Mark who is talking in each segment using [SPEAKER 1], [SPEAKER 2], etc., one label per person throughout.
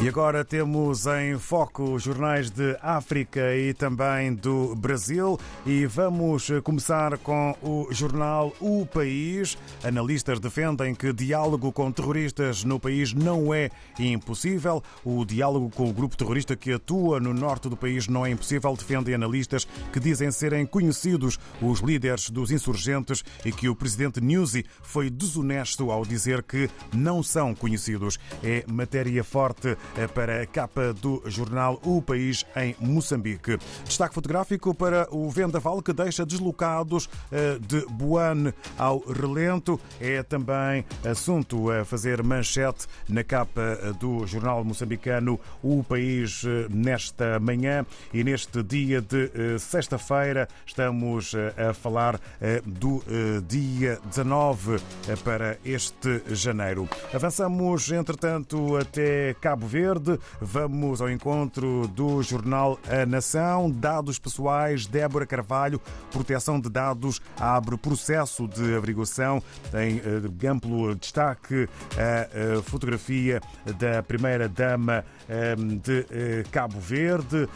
[SPEAKER 1] E agora temos em foco os jornais de África e também do Brasil e vamos começar com o jornal O País. Analistas defendem que diálogo com terroristas no país não é impossível. O diálogo com o grupo terrorista que atua no norte do país não é impossível, defendem analistas que dizem serem conhecidos os líderes dos insurgentes e que o presidente Nyusi foi desonesto ao dizer que não são conhecidos. É matéria forte para a capa do jornal O País em Moçambique. Destaque fotográfico para o vendaval que deixa deslocados eh, de Buane ao relento. É também assunto a fazer manchete na capa eh, do jornal moçambicano O País eh, nesta manhã e neste dia de sexta-feira estamos a falar do dia 19 para este janeiro. Avançamos, entretanto, até Cabo Verde Verde. Vamos ao encontro do jornal A Nação. Dados pessoais, Débora Carvalho. Proteção de dados abre processo de averiguação. Tem eh, amplo destaque a fotografia da primeira-dama eh, de eh, Cabo Verde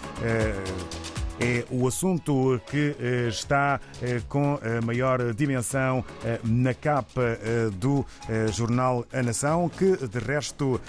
[SPEAKER 1] é o assunto que eh, está eh, com a maior dimensão eh, na capa do jornal A Nação, que de resto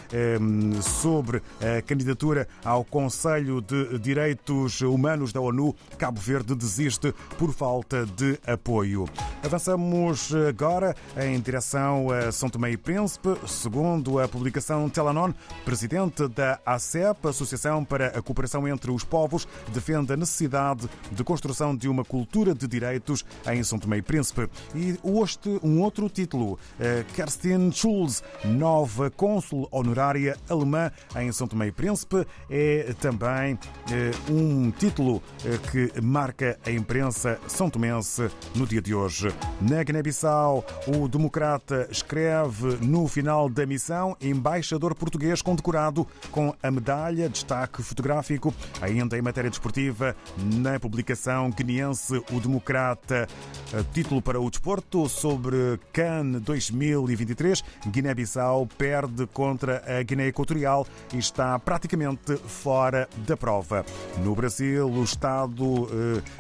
[SPEAKER 1] sobre a candidatura ao Conselho de Direitos Humanos da ONU, Cabo Verde desiste por falta de apoio. Avançamos agora em direção a São Tomé e Príncipe, segundo a publicação Telanon, presidente da ACEP, Associação para a Cooperação entre os Povos, defende a necessidade necessidade de construção de uma cultura de direitos em São Tomé e Príncipe. E hoje um outro título, eh, Kerstin Schulz, nova cônsul honorária alemã em São Tomé e Príncipe, é também eh, um título eh, que marca a imprensa são tomense no dia de hoje. Na Guiné-Bissau, o democrata escreve no final da missão embaixador português condecorado com a medalha, destaque fotográfico, ainda em matéria desportiva, na publicação guineense O Democrata. Título para o desporto sobre CAN 2023. Guiné-Bissau perde contra a Guiné Equatorial e está praticamente fora da prova. No Brasil, o Estado,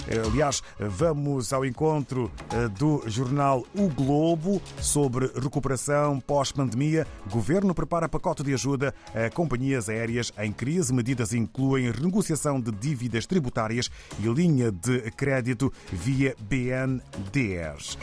[SPEAKER 1] eh, aliás, vamos ao encontro eh, do jornal O Globo sobre recuperação pós-pandemia. Governo prepara pacote de ajuda a companhias aéreas em crise. Medidas incluem renegociação de dívidas tributárias e linha de crédito via BNDES.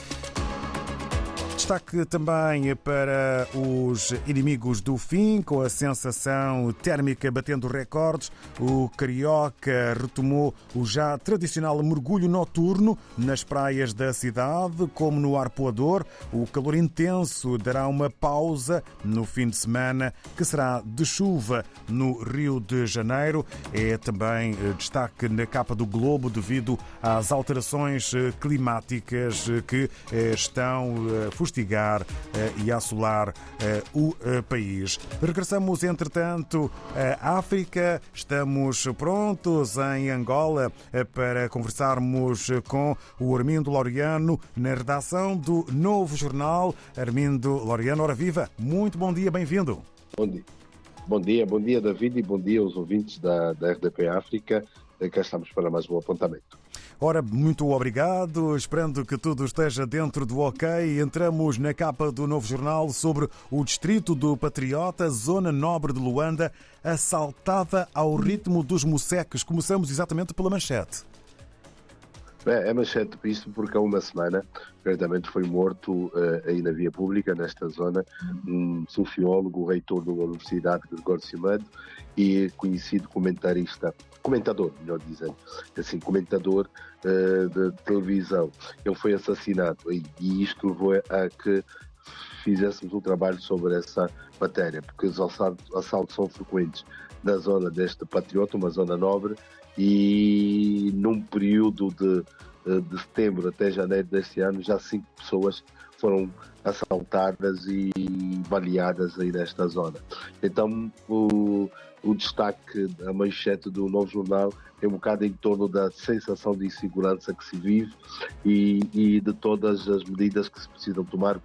[SPEAKER 1] Destaque também para os inimigos do fim, com a sensação térmica batendo recordes. O Carioca retomou o já tradicional mergulho noturno nas praias da cidade, como no Arpoador. O calor intenso dará uma pausa no fim de semana, que será de chuva no Rio de Janeiro. É também eh, destaque na capa do Globo devido às alterações eh, climáticas eh, que estão fustigadas castigar eh, e assolar eh, o eh, país. Regressamos, entretanto, à África. Estamos prontos em Angola para conversarmos com o Armindo Laureano na redação do novo jornal. Armindo Laureano, hora viva. Muito bom dia, bem-vindo.
[SPEAKER 2] Bom dia. Bom dia, bom dia David e bom dia aos ouvintes da, da RDP África. Cá estamos para mais um apontamento.
[SPEAKER 1] Ora, muito obrigado. Esperando que tudo esteja dentro do ok, entramos na capa do novo jornal sobre o distrito do Patriota, zona nobre de Luanda, assaltada ao ritmo dos moceques. Começamos exatamente pela manchete.
[SPEAKER 2] É, é manchete isto porque há uma semana, verdadeiramente foi morto uh, aí na via pública, nesta zona, um sociólogo, reitor da Universidade Gregório Simado e conhecido comentarista comentador, melhor dizendo, assim, comentador uh, de televisão. Ele foi assassinado e, e isto levou a que fizéssemos um trabalho sobre essa matéria, porque os assaltos, assaltos são frequentes na zona deste patriota, uma zona nobre, e num período de, eh, de setembro até janeiro deste ano já cinco pessoas foram assaltadas e baleadas aí nesta zona. Então o, o destaque, a manchete do novo jornal é um bocado em torno da sensação de insegurança que se vive e, e de todas as medidas que se precisam tomar,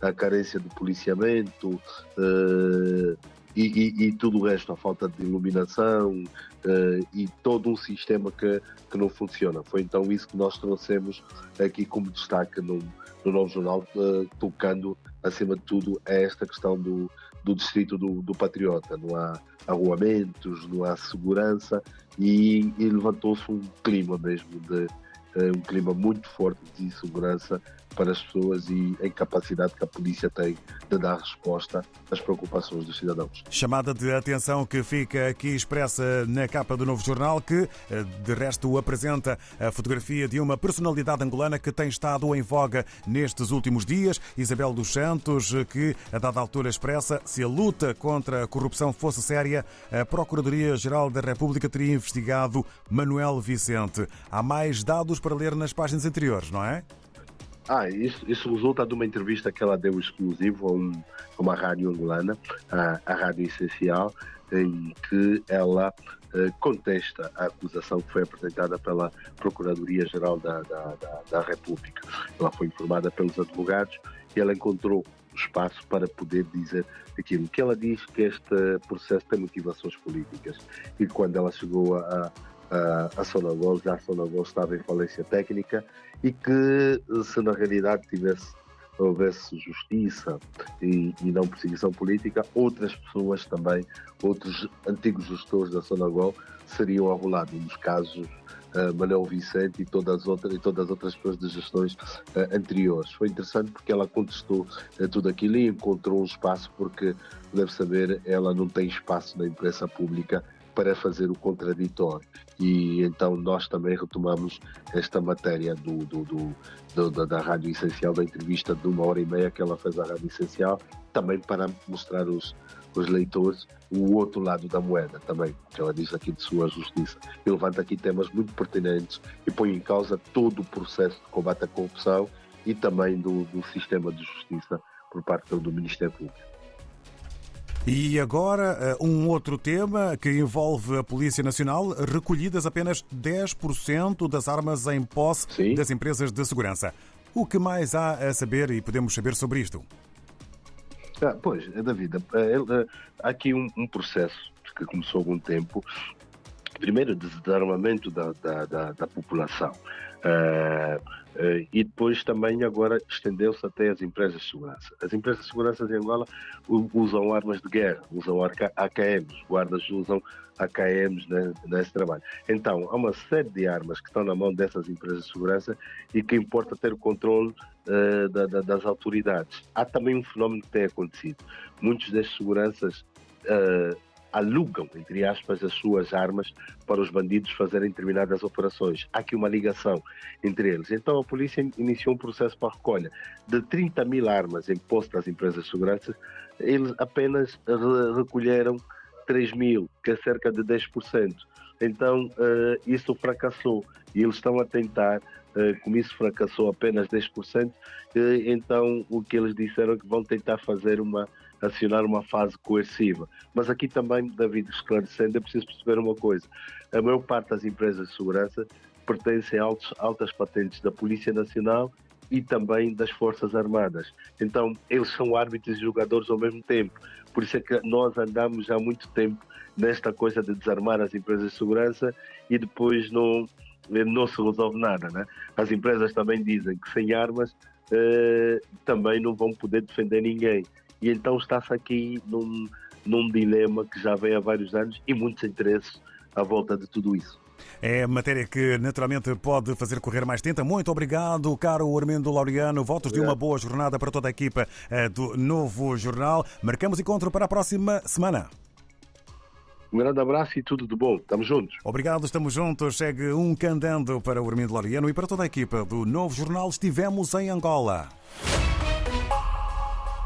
[SPEAKER 2] a carência de policiamento, eh, e, e, e, tudo o resto, a falta de iluminação uh, e todo um sistema que, que não funciona. Foi então isso que nós trouxemos aqui como destaque no, no novo jornal, uh, tocando acima de tudo a esta questão do, do distrito do, do Patriota. Não há arruamentos, não há segurança e, e levantou-se um clima mesmo de uh, um clima muito forte de insegurança para as pessoas e a incapacidade que a polícia tem de dar resposta às preocupações dos cidadãos.
[SPEAKER 1] Chamada de atenção que fica aqui expressa na capa do novo jornal, que eh, de resto apresenta a fotografia de uma personalidade angolana que tem estado em voga nestes últimos dias, Isabel dos Santos, que a dada altura expressa se a luta contra a corrupção fosse séria, a Procuradoria-Geral da República teria investigado Manuel Vicente. Há mais dados para ler nas páginas anteriores, não é?
[SPEAKER 2] Ah, isso, isso resulta de uma entrevista que ela deu exclusivo a, um, a uma rádio angolana, a, a Rádio Essencial, em que ela eh, contesta a acusação que foi apresentada pela Procuradoria-Geral da, da, da, da, República. Ela foi informada pelos advogados e ela encontrou espaço para poder dizer aquilo que ela diz que este processo tem motivações políticas e quando ela chegou a, a, a Sonagol, já a Sonagol estava em falência técnica e que se na realidade tivesse houvesse justiça e, e, não perseguição política, outras pessoas também, outros antigos gestores da Sonagol seriam arrolados. Nos casos uh, Manuel Vicente e todas, as outras, e todas as outras pessoas de gestões uh, anteriores. Foi interessante porque ela contestou uh, tudo aquilo e encontrou um espaço, porque, deve saber, ela não tem espaço na imprensa pública para fazer o contraditório. E então nós também retomamos esta matéria do, do, do, do, da Rádio Essencial, da entrevista de uma hora e meia que ela fez à Rádio Essencial, também para mostrar os, os leitores o outro lado da moeda também, que ela diz aqui de sua justiça. E levanta aqui temas muito pertinentes e põe em causa todo o processo de combate à corrupção e também do, do sistema de justiça por parte do Ministério Público.
[SPEAKER 1] E agora, eh, um outro tema que envolve a Polícia Nacional, recolhidas apenas 10% das armas em posse Sim. das empresas de segurança. O que mais há a saber e podemos saber sobre isto?
[SPEAKER 2] Ah, pois, é David, eh, eh, há aqui um, um processo que começou há algum tempo, primeiro, de desarmamento da, da, da, da população. Uh, uh, e depois também agora estendeu-se até as empresas de segurança. As empresas de segurança em Angola usam armas de guerra, usam AKMs, guardas usam AKMs né, nesse trabalho. Então, há uma série de armas que estão na mão dessas empresas de segurança e que importa ter o controle uh, da, da, das autoridades. Há também um fenómeno que tem acontecido. Muitos destes seguranças alugam, entre aspas, as suas armas para os bandidos fazerem determinadas operações. Há aqui uma ligação entre eles. Então a polícia iniciou um processo para a recolha de 30 mil armas em posse das empresas de segurança. Eles apenas recolheram 3 mil, que é cerca de 10%. Então uh, isso fracassou e eles estão a tentar, uh, como isso fracassou apenas 10%, uh, então o que eles disseram é que vão tentar fazer uma acionar uma fase coerciva. Mas aqui também, David, esclarecendo, é preciso perceber uma coisa. A maior parte das empresas de segurança pertencem a altos, altas patentes da Polícia Nacional e também das Forças Armadas. Então, eles são árbitros e jogadores ao mesmo tempo. Por isso é que nós andamos há muito tempo nesta coisa de desarmar as empresas de segurança e depois não, não se resolve nada. Né? As empresas também dizem que sem armas eh, também não vão poder defender ninguém. E então está-se aqui num, num dilema que já vem há vários anos e muitos interesses à volta de tudo isso.
[SPEAKER 1] É matéria que naturalmente pode fazer correr mais tinta. Muito obrigado, caro Armindo Laureano. Votos de uma boa jornada para toda a equipa eh, do Novo Jornal. Marcamos encontro para a próxima semana.
[SPEAKER 2] Um grande abraço e tudo de bom. Estamos juntos.
[SPEAKER 1] Obrigado, estamos juntos. Segue um candando para o Armindo Laureano e para toda a equipa do Novo Jornal. Estivemos em Angola.